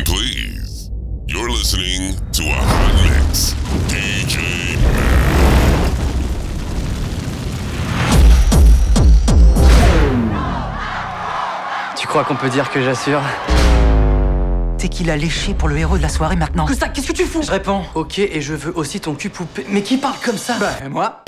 attention, please. You're listening to a hot mix. DJ Tu crois qu'on peut dire que j'assure T'es qu'il a léché pour le héros de la soirée maintenant. Que ça, qu'est-ce que tu fous? Je réponds. Ok, et je veux aussi ton cul poupée. Mais qui parle comme ça? Bah, moi.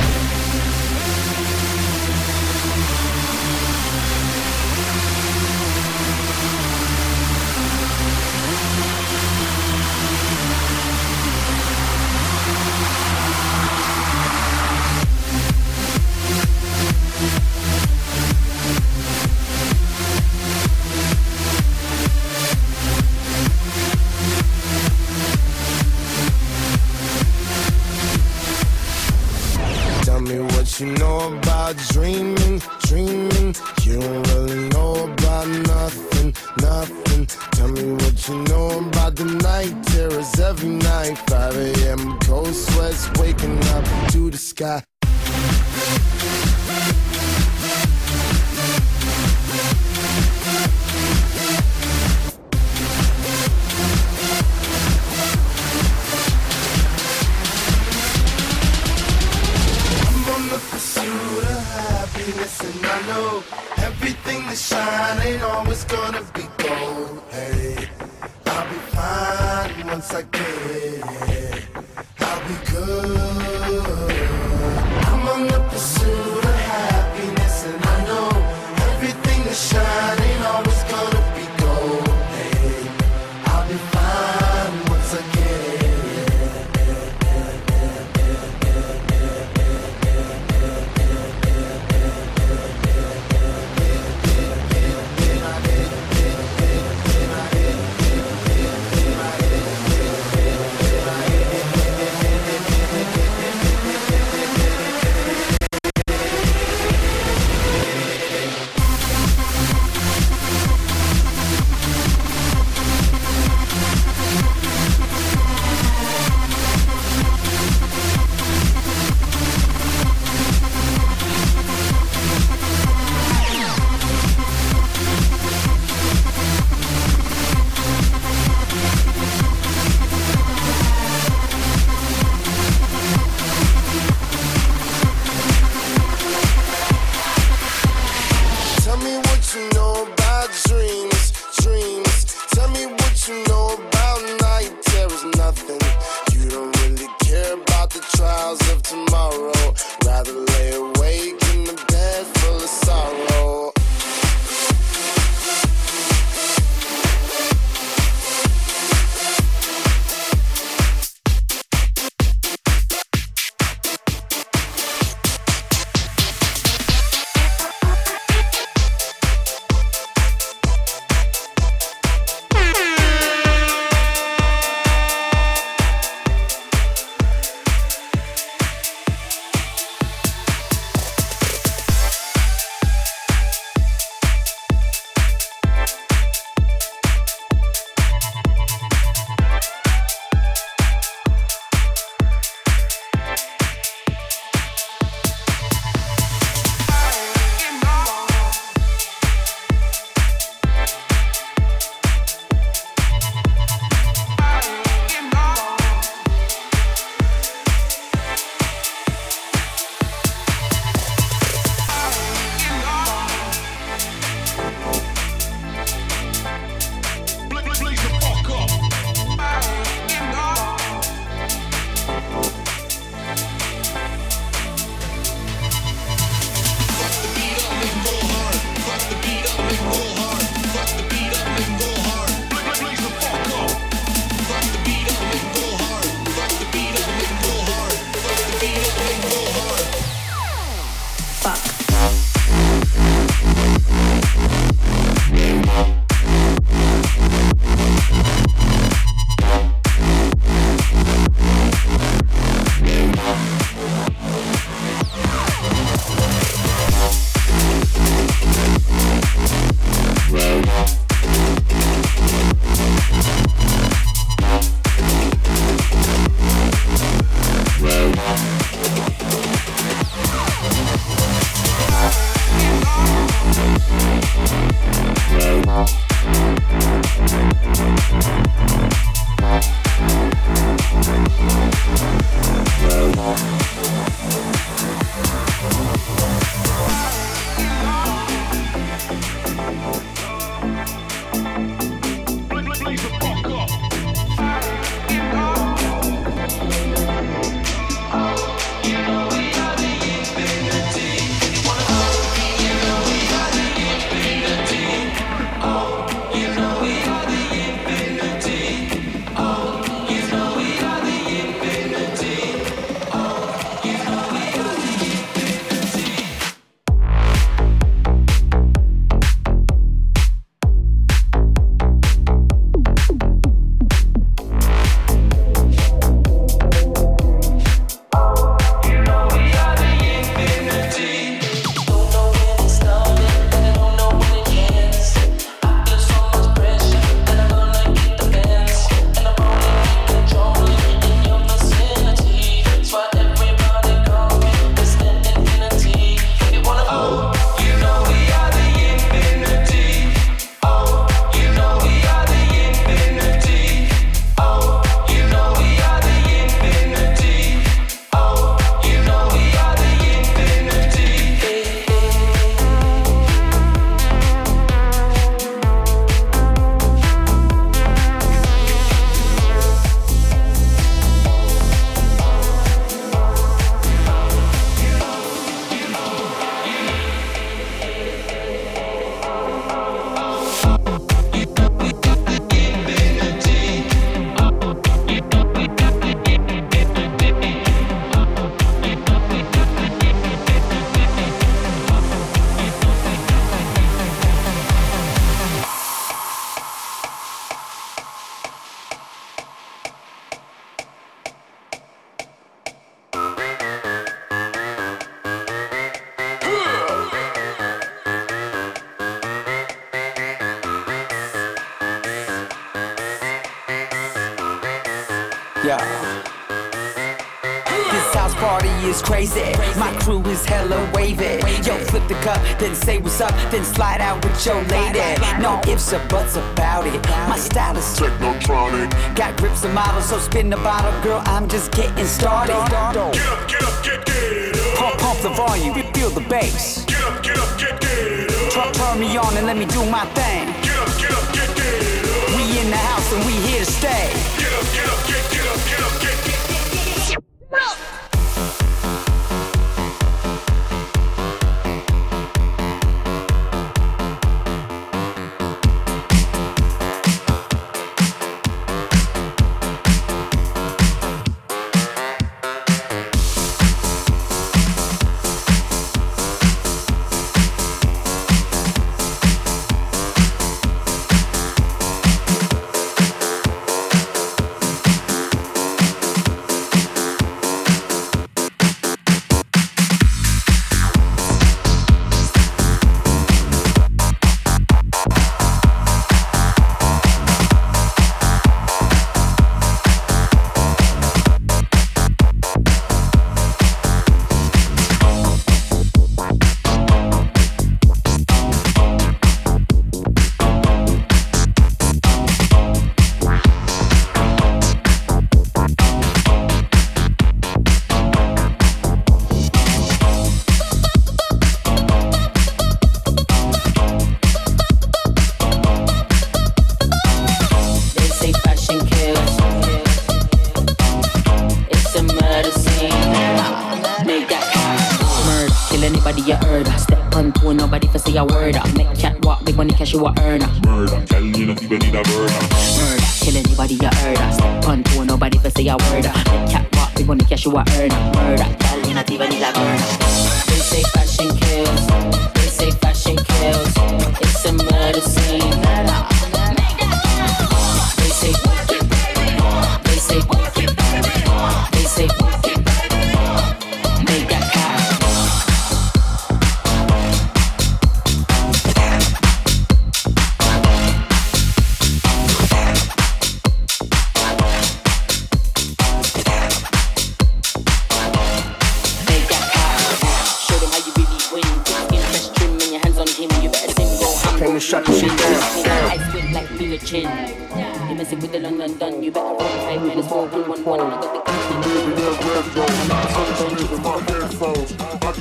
Pursuit of happiness, and I know everything that shine ain't always gonna be gold. Hey, I'll be fine once I get it. The of tomorrow. Up. This house party is crazy. My crew is hella wavy. Yo, flip the cup, then say what's up, then slide out with your lady. No ifs or buts about it. My style is Technotronic. got grips and models, so spin the bottle, girl. I'm just getting started. Get up, get up, get, get up. Pump, pump the volume, feel the bass. Get up, get up, get, get up. Turn, turn me on and let me do my thing. Get up, get up, get, get up. We in the house and we here to stay.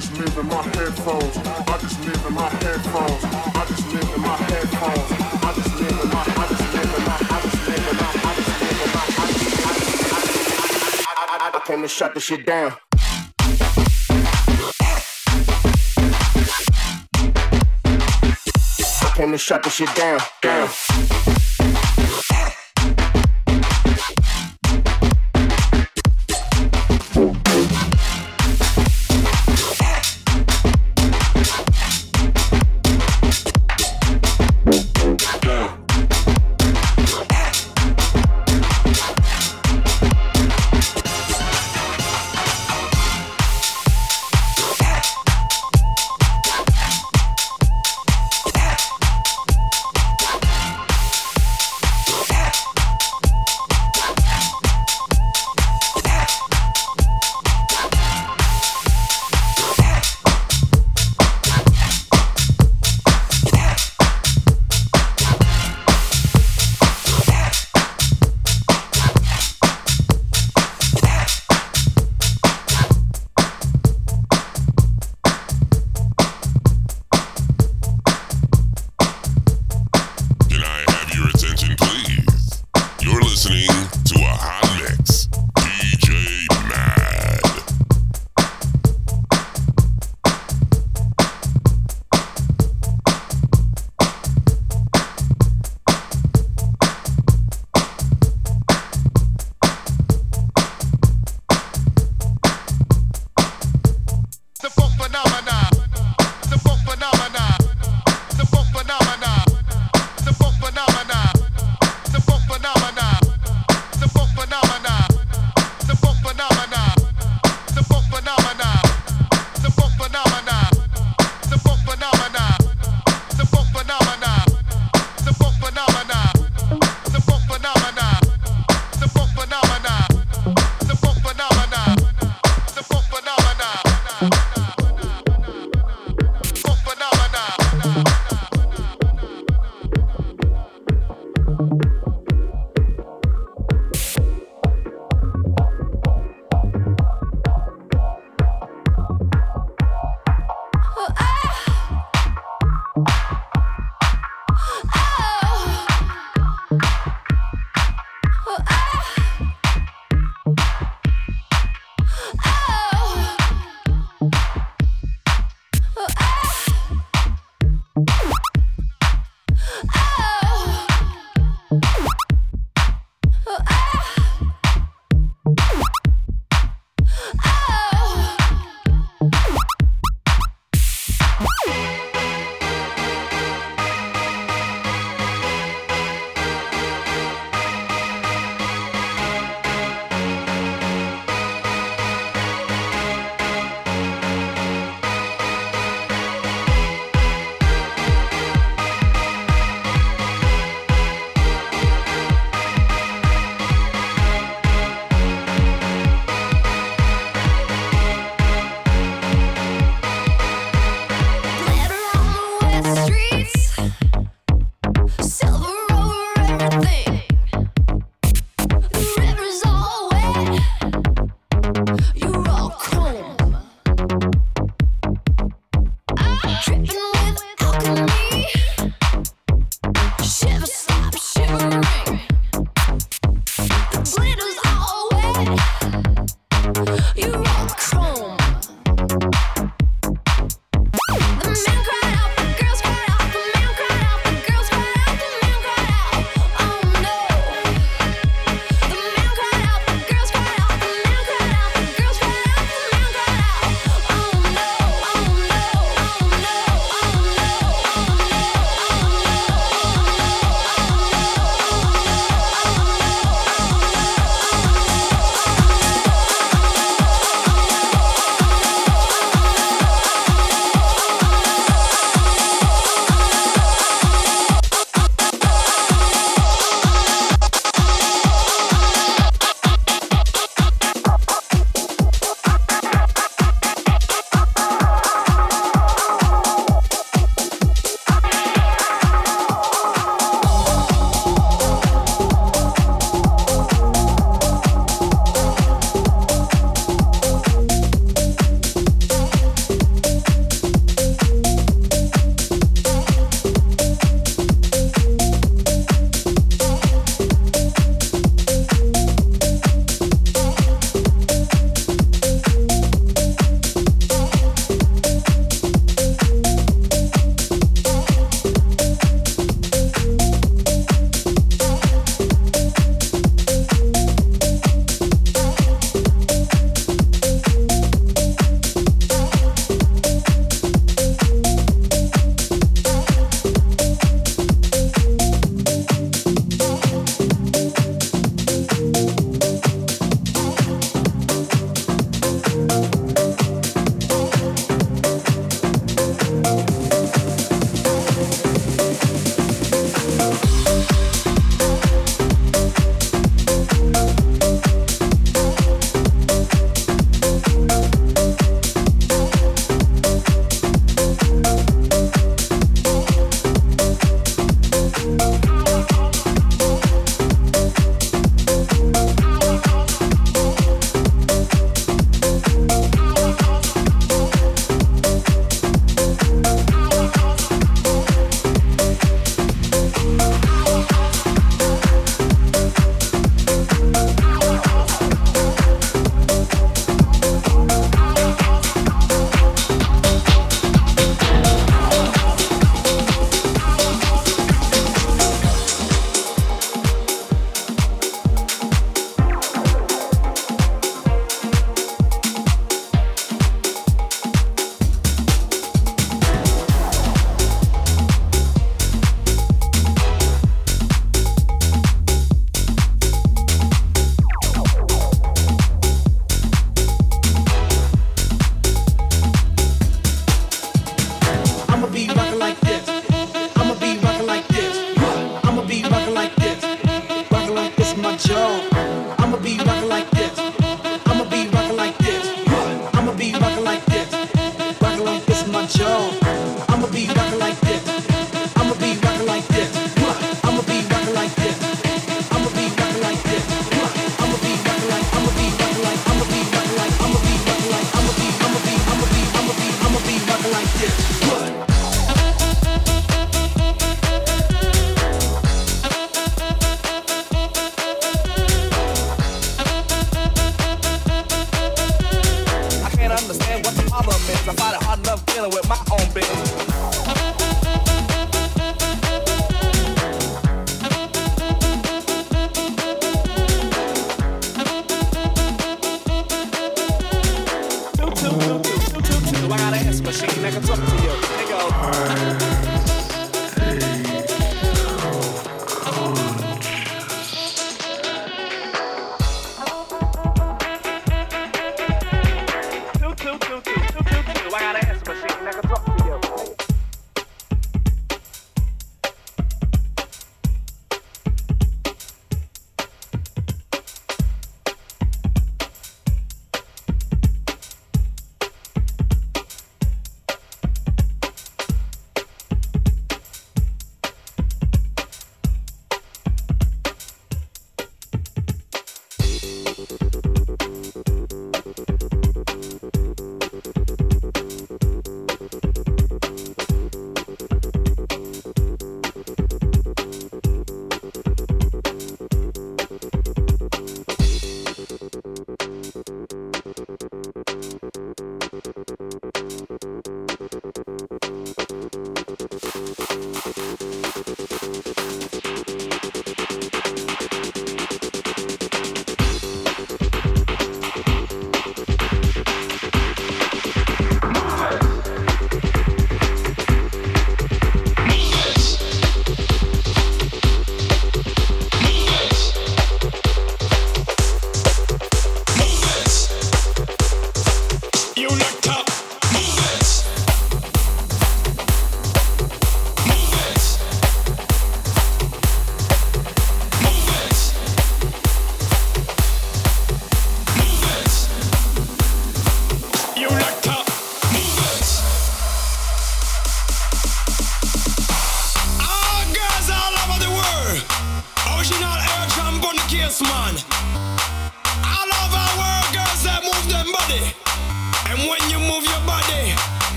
Just live in my headphones. I just live in my headphones. I just live in my headphones. I just live in my. I just live in my. I just live in my. I just live in my. I just live in my. I came to shut the shit down. I came to shut the shit down. Down.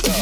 Yeah.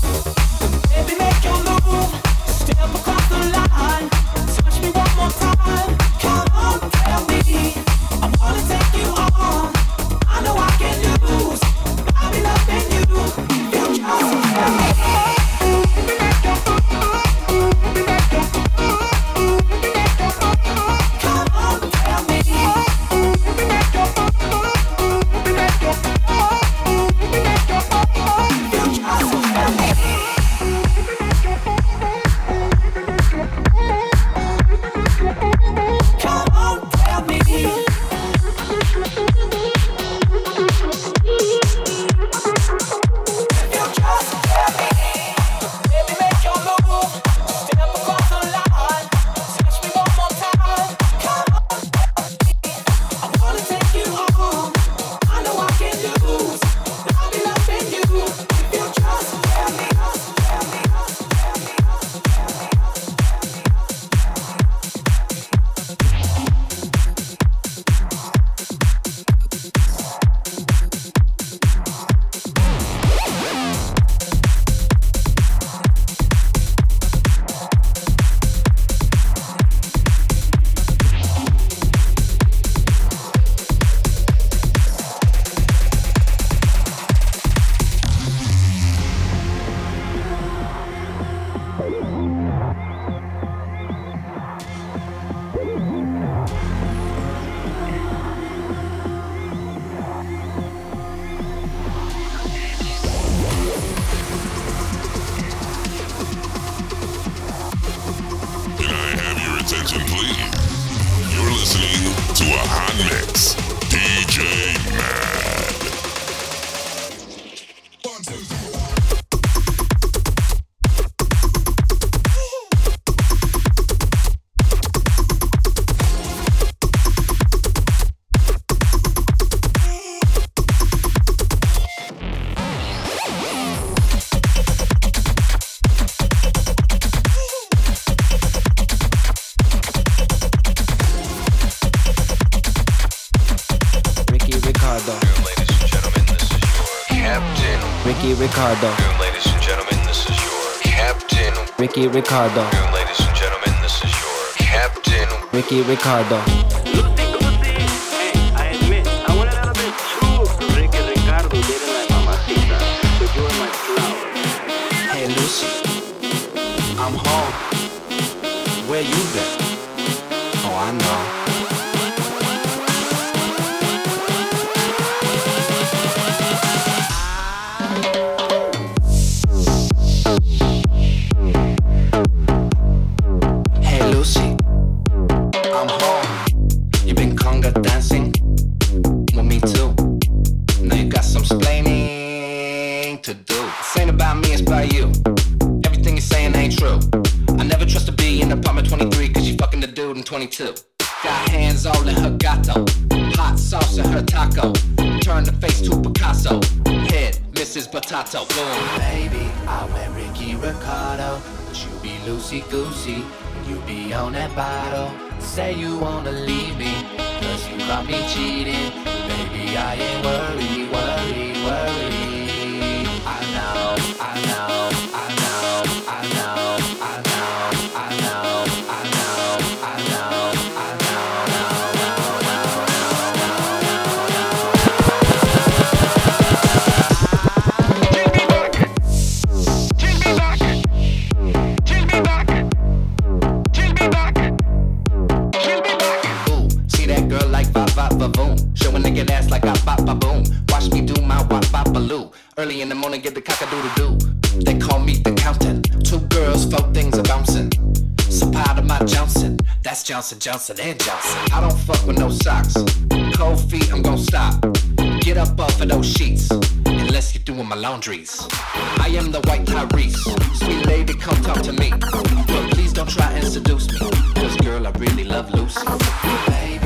Ricardo. ba boom. Show a nigga ass like I bop ba boom. Watch me do my wop bop baloo. Early in the morning, get the cock a doodle doo. They call me the countin'. Two girls, four things are bouncing. So part of my Johnson, that's Johnson, Johnson, and Johnson. I don't fuck with no socks. Cold feet, I'm gon' stop. Get up off of those sheets, unless you're doing my laundries. I am the white Tyrese. Sweet lady, come talk to me. But please don't try and seduce me. Cause girl, I really love Lucy. Baby.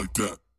like that.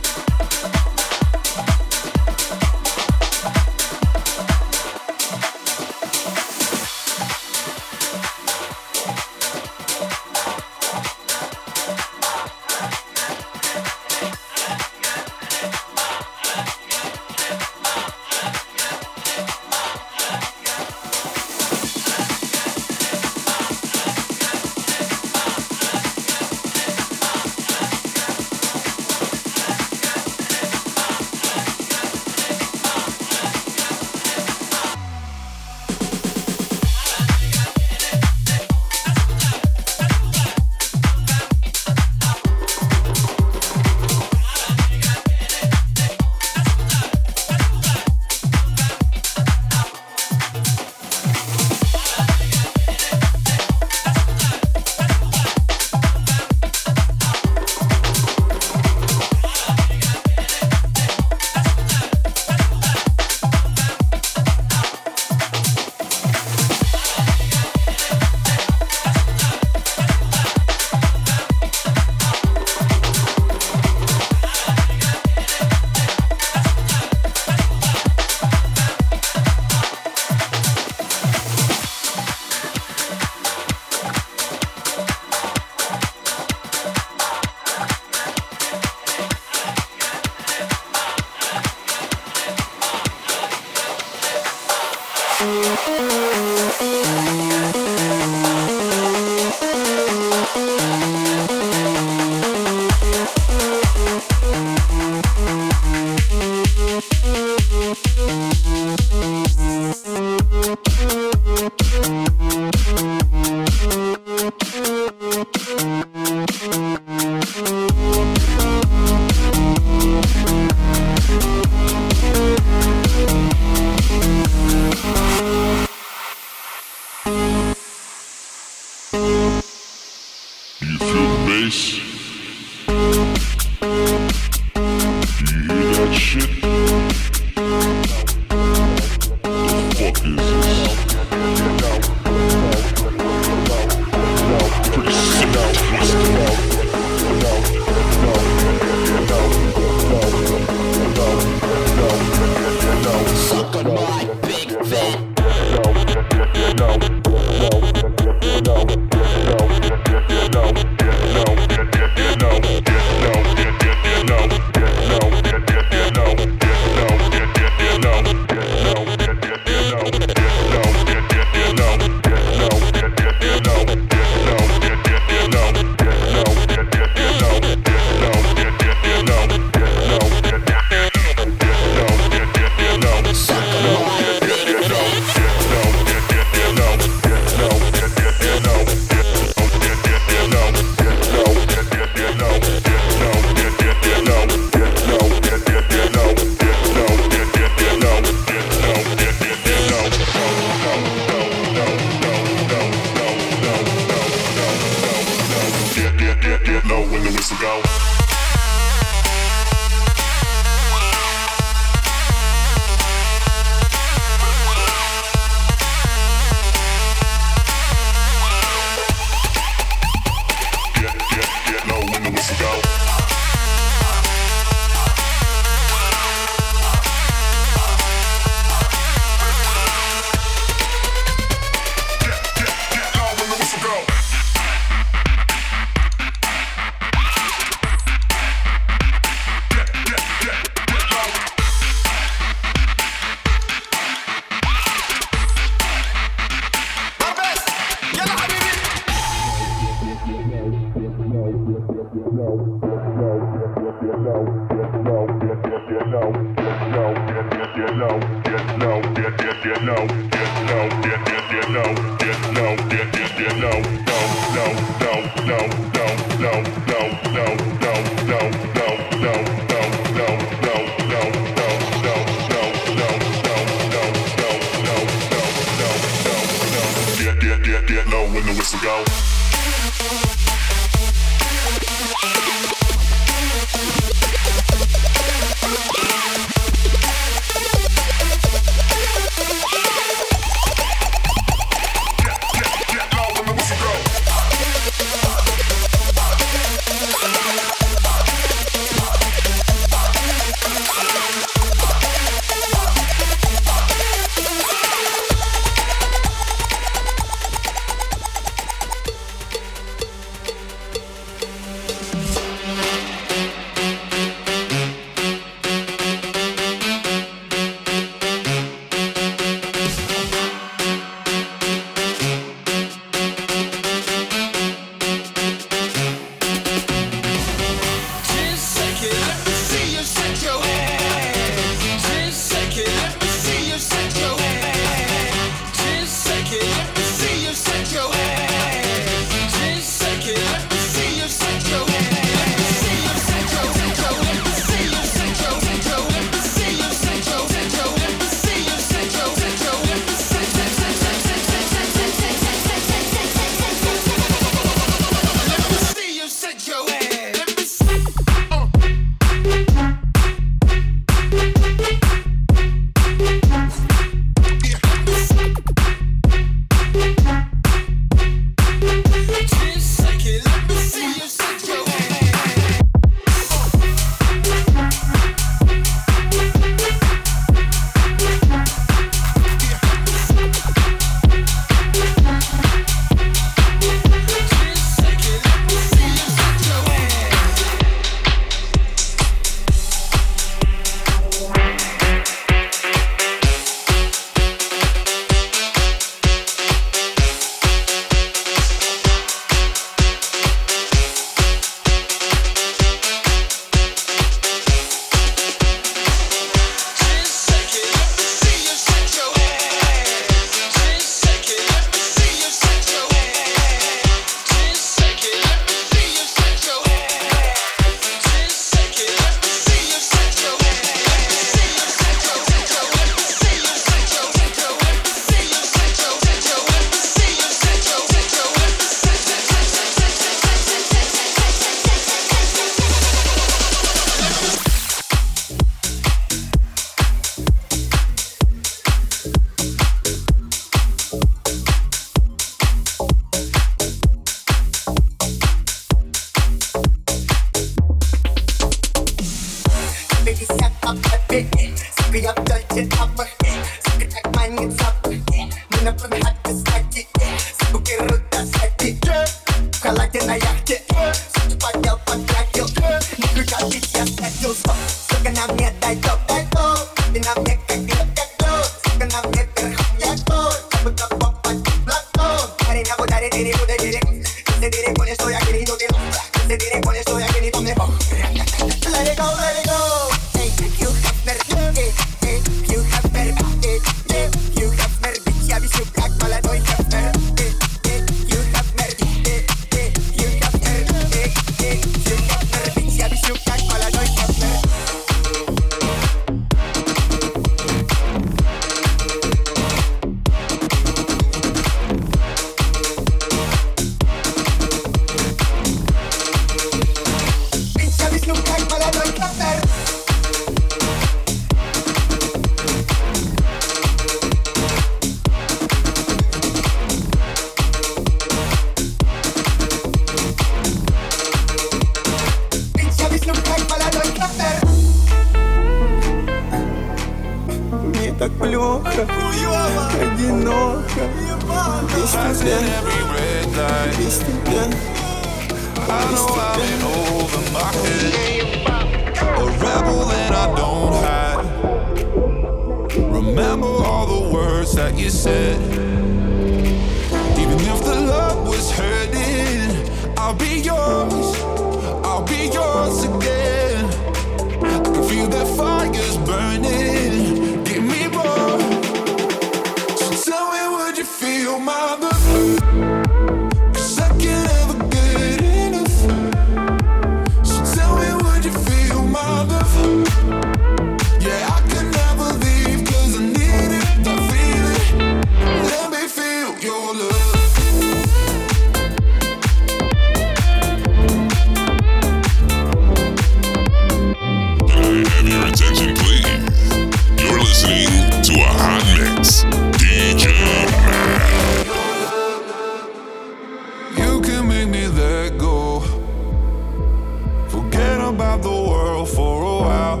about the world for a while.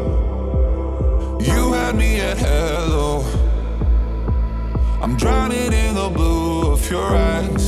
You had me at hello. I'm drowning in the blue of your eyes.